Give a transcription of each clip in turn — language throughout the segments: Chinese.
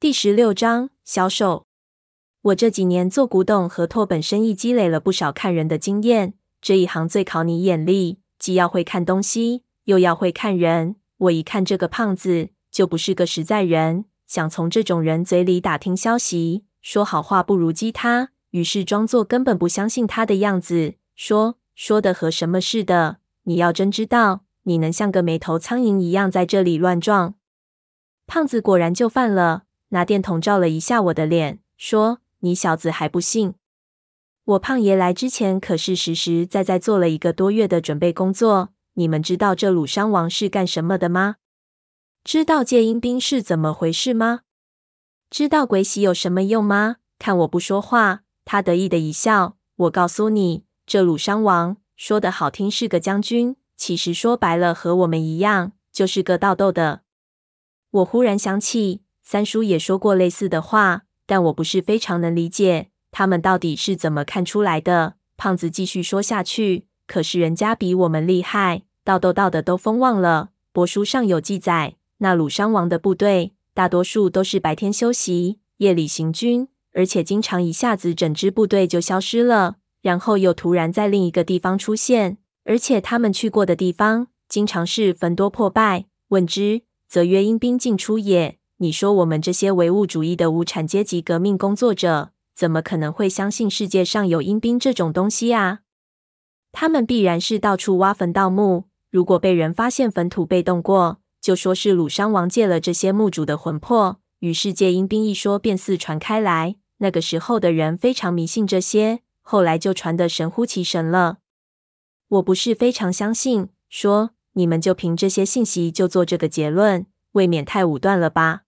第十六章销售。我这几年做古董和拓本生意，积累了不少看人的经验。这一行最考你眼力，既要会看东西，又要会看人。我一看这个胖子，就不是个实在人，想从这种人嘴里打听消息，说好话不如激他，于是装作根本不相信他的样子，说说的和什么似的。你要真知道，你能像个没头苍蝇一样在这里乱撞？胖子果然就犯了。拿电筒照了一下我的脸，说：“你小子还不信？我胖爷来之前可是实实在在做了一个多月的准备工作。你们知道这鲁山王是干什么的吗？知道借阴兵是怎么回事吗？知道鬼玺有什么用吗？看我不说话，他得意的一笑。我告诉你，这鲁山王说的好听是个将军，其实说白了和我们一样，就是个盗斗的。我忽然想起。”三叔也说过类似的话，但我不是非常能理解他们到底是怎么看出来的。胖子继续说下去：“可是人家比我们厉害，盗斗盗的都封望了。帛书上有记载，那鲁山王的部队大多数都是白天休息，夜里行军，而且经常一下子整支部队就消失了，然后又突然在另一个地方出现，而且他们去过的地方经常是坟多破败。问之，则曰阴兵进出也。”你说我们这些唯物主义的无产阶级革命工作者，怎么可能会相信世界上有阴兵这种东西啊？他们必然是到处挖坟盗墓，如果被人发现坟土被动过，就说是鲁山王借了这些墓主的魂魄，于是借阴兵一说便四传开来。那个时候的人非常迷信这些，后来就传得神乎其神了。我不是非常相信，说你们就凭这些信息就做这个结论，未免太武断了吧？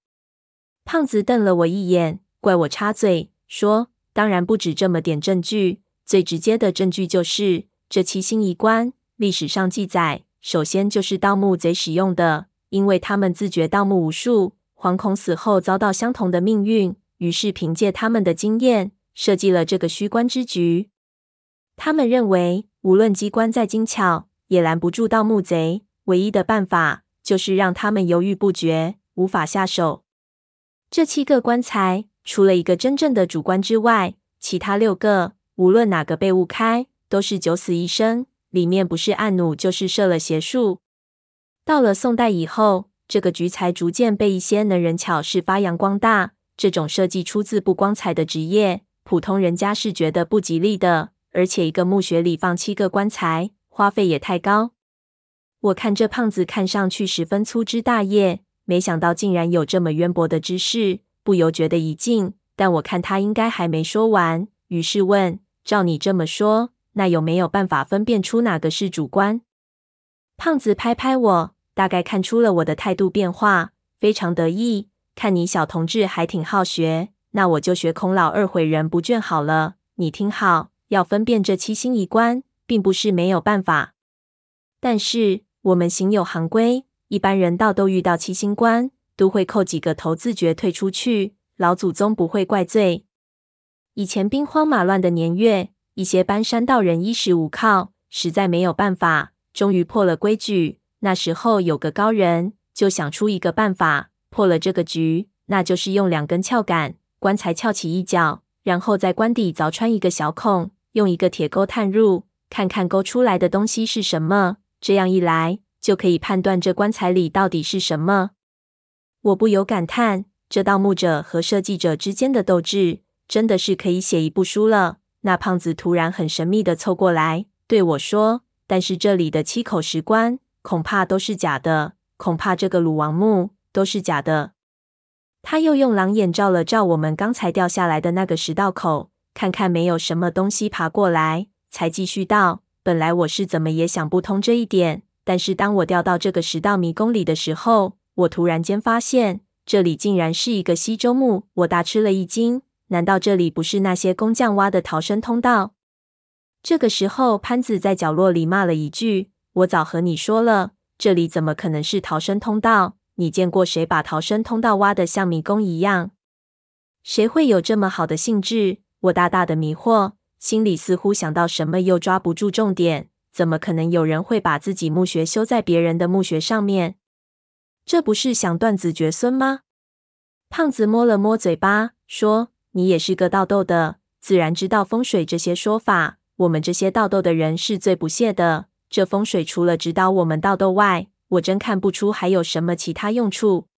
胖子瞪了我一眼，怪我插嘴，说：“当然不止这么点证据，最直接的证据就是这七星衣冠。历史上记载，首先就是盗墓贼使用的，因为他们自觉盗墓无数，惶恐死后遭到相同的命运，于是凭借他们的经验，设计了这个虚关之局。他们认为，无论机关再精巧，也拦不住盗墓贼，唯一的办法就是让他们犹豫不决，无法下手。”这七个棺材，除了一个真正的主棺之外，其他六个无论哪个被误开，都是九死一生，里面不是按弩，就是设了邪术。到了宋代以后，这个局才逐渐被一些能人巧士发扬光大。这种设计出自不光彩的职业，普通人家是觉得不吉利的。而且一个墓穴里放七个棺材，花费也太高。我看这胖子看上去十分粗枝大叶。没想到竟然有这么渊博的知识，不由觉得一惊。但我看他应该还没说完，于是问：“照你这么说，那有没有办法分辨出哪个是主观？”胖子拍拍我，大概看出了我的态度变化，非常得意。看你小同志还挺好学，那我就学孔老二苇人不倦好了。你听好，要分辨这七星一关，并不是没有办法，但是我们行有行规。一般人道都遇到七星棺，都会叩几个头，自觉退出去。老祖宗不会怪罪。以前兵荒马乱的年月，一些搬山道人衣食无靠，实在没有办法，终于破了规矩。那时候有个高人，就想出一个办法，破了这个局，那就是用两根撬杆，棺材翘起一角，然后在棺底凿穿一个小孔，用一个铁钩探入，看看勾出来的东西是什么。这样一来，就可以判断这棺材里到底是什么。我不由感叹，这盗墓者和设计者之间的斗智，真的是可以写一部书了。那胖子突然很神秘的凑过来对我说：“但是这里的七口石棺恐怕都是假的，恐怕这个鲁王墓都是假的。”他又用狼眼照了照我们刚才掉下来的那个石道口，看看没有什么东西爬过来，才继续道：“本来我是怎么也想不通这一点。”但是当我掉到这个石道迷宫里的时候，我突然间发现这里竟然是一个西周墓，我大吃了一惊。难道这里不是那些工匠挖的逃生通道？这个时候，潘子在角落里骂了一句：“我早和你说了，这里怎么可能是逃生通道？你见过谁把逃生通道挖的像迷宫一样？谁会有这么好的兴致？”我大大的迷惑，心里似乎想到什么，又抓不住重点。怎么可能有人会把自己墓穴修在别人的墓穴上面？这不是想断子绝孙吗？胖子摸了摸嘴巴，说：“你也是个盗斗的，自然知道风水这些说法。我们这些盗斗的人是最不屑的。这风水除了指导我们盗斗外，我真看不出还有什么其他用处。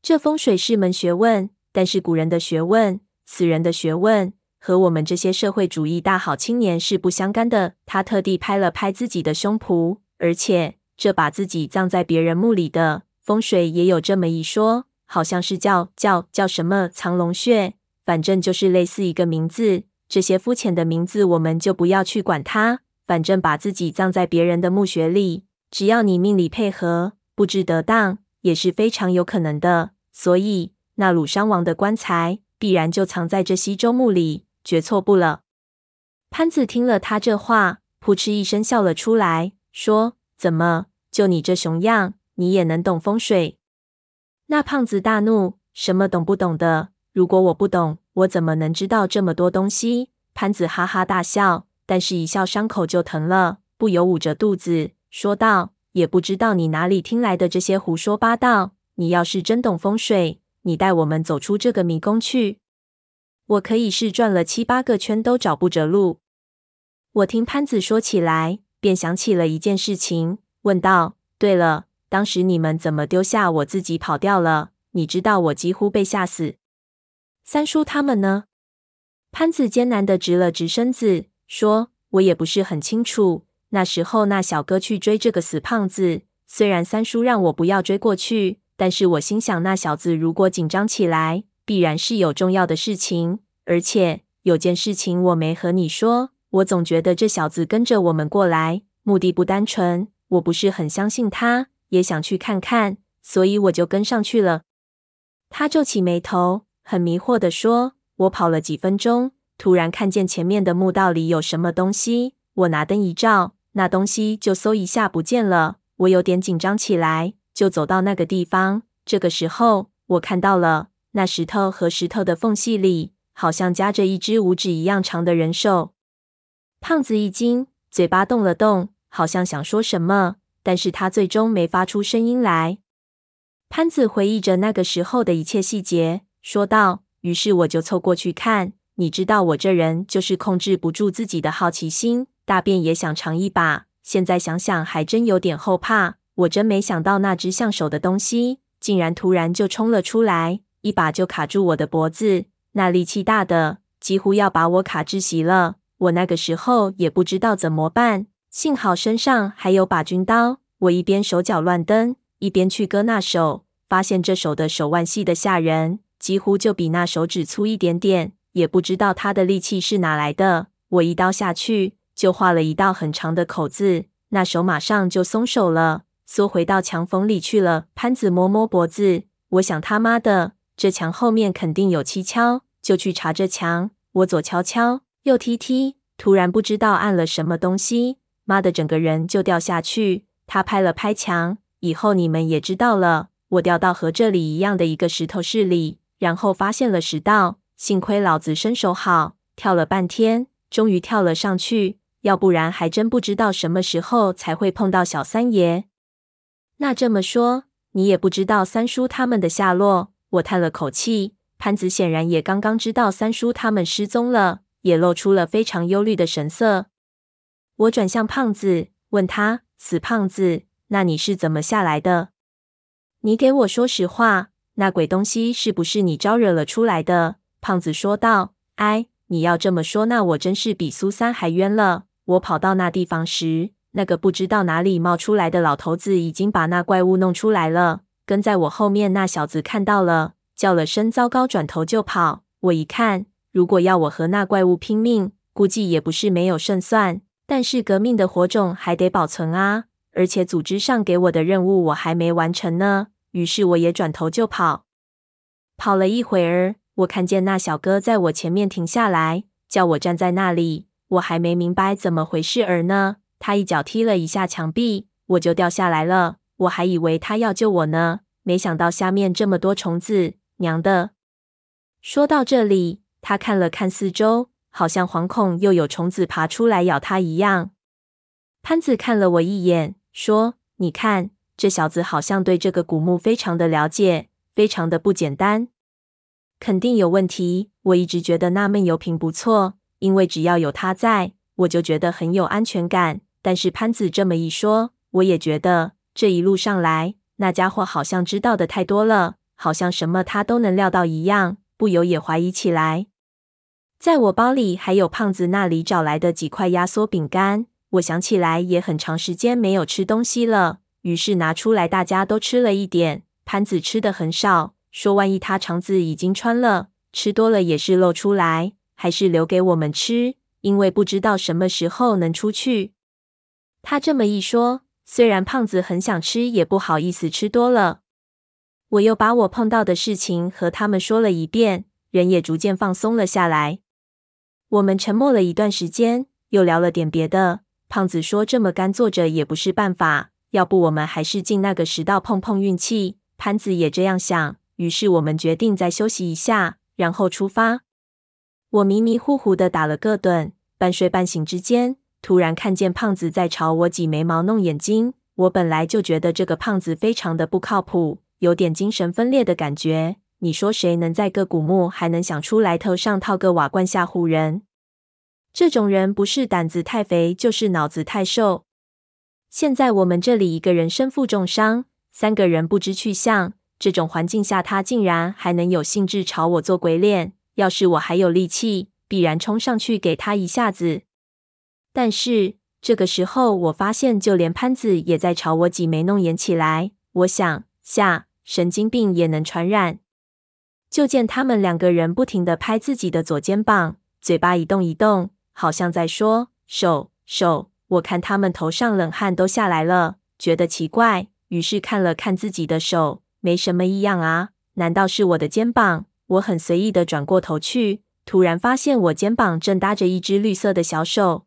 这风水是门学问，但是古人的学问，此人的学问。”和我们这些社会主义大好青年是不相干的。他特地拍了拍自己的胸脯，而且这把自己葬在别人墓里的风水也有这么一说，好像是叫叫叫什么藏龙穴，反正就是类似一个名字。这些肤浅的名字我们就不要去管它，反正把自己葬在别人的墓穴里，只要你命里配合，布置得当，也是非常有可能的。所以那鲁商王的棺材必然就藏在这西周墓里。绝错不了。潘子听了他这话，扑哧一声笑了出来，说：“怎么，就你这熊样，你也能懂风水？”那胖子大怒：“什么懂不懂的？如果我不懂，我怎么能知道这么多东西？”潘子哈哈大笑，但是一笑伤口就疼了，不由捂着肚子说道：“也不知道你哪里听来的这些胡说八道。你要是真懂风水，你带我们走出这个迷宫去。”我可以是转了七八个圈都找不着路。我听潘子说起来，便想起了一件事情，问道：“对了，当时你们怎么丢下我自己跑掉了？你知道我几乎被吓死。三叔他们呢？”潘子艰难地直了直身子，说：“我也不是很清楚。那时候那小哥去追这个死胖子，虽然三叔让我不要追过去，但是我心想那小子如果紧张起来。”必然是有重要的事情，而且有件事情我没和你说。我总觉得这小子跟着我们过来，目的不单纯。我不是很相信他，也想去看看，所以我就跟上去了。他皱起眉头，很迷惑地说：“我跑了几分钟，突然看见前面的墓道里有什么东西。我拿灯一照，那东西就嗖一下不见了。我有点紧张起来，就走到那个地方。这个时候，我看到了。”那石头和石头的缝隙里，好像夹着一只五指一样长的人兽。胖子一惊，嘴巴动了动，好像想说什么，但是他最终没发出声音来。潘子回忆着那个时候的一切细节，说道：“于是我就凑过去看。你知道我这人就是控制不住自己的好奇心，大便也想尝一把。现在想想，还真有点后怕。我真没想到那只像手的东西，竟然突然就冲了出来。”一把就卡住我的脖子，那力气大的几乎要把我卡窒息了。我那个时候也不知道怎么办，幸好身上还有把军刀。我一边手脚乱蹬，一边去割那手，发现这手的手腕细得吓人，几乎就比那手指粗一点点。也不知道他的力气是哪来的。我一刀下去，就划了一道很长的口子，那手马上就松手了，缩回到墙缝里去了。潘子摸摸脖子，我想他妈的。这墙后面肯定有蹊跷，就去查这墙。我左敲敲，右踢踢，突然不知道按了什么东西，妈的，整个人就掉下去。他拍了拍墙，以后你们也知道了。我掉到和这里一样的一个石头室里，然后发现了石道。幸亏老子身手好，跳了半天，终于跳了上去，要不然还真不知道什么时候才会碰到小三爷。那这么说，你也不知道三叔他们的下落？我叹了口气，潘子显然也刚刚知道三叔他们失踪了，也露出了非常忧虑的神色。我转向胖子，问他：“死胖子，那你是怎么下来的？你给我说实话，那鬼东西是不是你招惹了出来的？”胖子说道：“哎，你要这么说，那我真是比苏三还冤了。我跑到那地方时，那个不知道哪里冒出来的老头子已经把那怪物弄出来了。”跟在我后面那小子看到了，叫了声“糟糕”，转头就跑。我一看，如果要我和那怪物拼命，估计也不是没有胜算。但是革命的火种还得保存啊，而且组织上给我的任务我还没完成呢。于是我也转头就跑。跑了一会儿，我看见那小哥在我前面停下来，叫我站在那里。我还没明白怎么回事儿呢，他一脚踢了一下墙壁，我就掉下来了。我还以为他要救我呢，没想到下面这么多虫子，娘的！说到这里，他看了看四周，好像惶恐又有虫子爬出来咬他一样。潘子看了我一眼，说：“你看，这小子好像对这个古墓非常的了解，非常的不简单。”肯定有问题。我一直觉得那闷油瓶不错，因为只要有它在，我就觉得很有安全感。但是潘子这么一说，我也觉得这一路上来，那家伙好像知道的太多了，好像什么他都能料到一样，不由也怀疑起来。在我包里还有胖子那里找来的几块压缩饼干，我想起来也很长时间没有吃东西了，于是拿出来，大家都吃了一点。潘子吃的很少，说万一他肠子已经穿了，吃多了也是露出来，还是留给我们吃，因为不知道什么时候能出去。他这么一说，虽然胖子很想吃，也不好意思吃多了。我又把我碰到的事情和他们说了一遍，人也逐渐放松了下来。我们沉默了一段时间，又聊了点别的。胖子说：“这么干坐着也不是办法，要不我们还是进那个食道碰碰运气。”潘子也这样想，于是我们决定再休息一下，然后出发。我迷迷糊糊的打了个盹，半睡半醒之间。突然看见胖子在朝我挤眉毛、弄眼睛。我本来就觉得这个胖子非常的不靠谱，有点精神分裂的感觉。你说谁能在个古墓还能想出来头上套个瓦罐吓唬人？这种人不是胆子太肥，就是脑子太瘦。现在我们这里一个人身负重伤，三个人不知去向。这种环境下，他竟然还能有兴致朝我做鬼脸。要是我还有力气，必然冲上去给他一下子。但是这个时候，我发现就连潘子也在朝我挤眉弄眼起来。我想，下神经病也能传染。就见他们两个人不停地拍自己的左肩膀，嘴巴一动一动，好像在说“手手”。我看他们头上冷汗都下来了，觉得奇怪，于是看了看自己的手，没什么异样啊。难道是我的肩膀？我很随意地转过头去，突然发现我肩膀正搭着一只绿色的小手。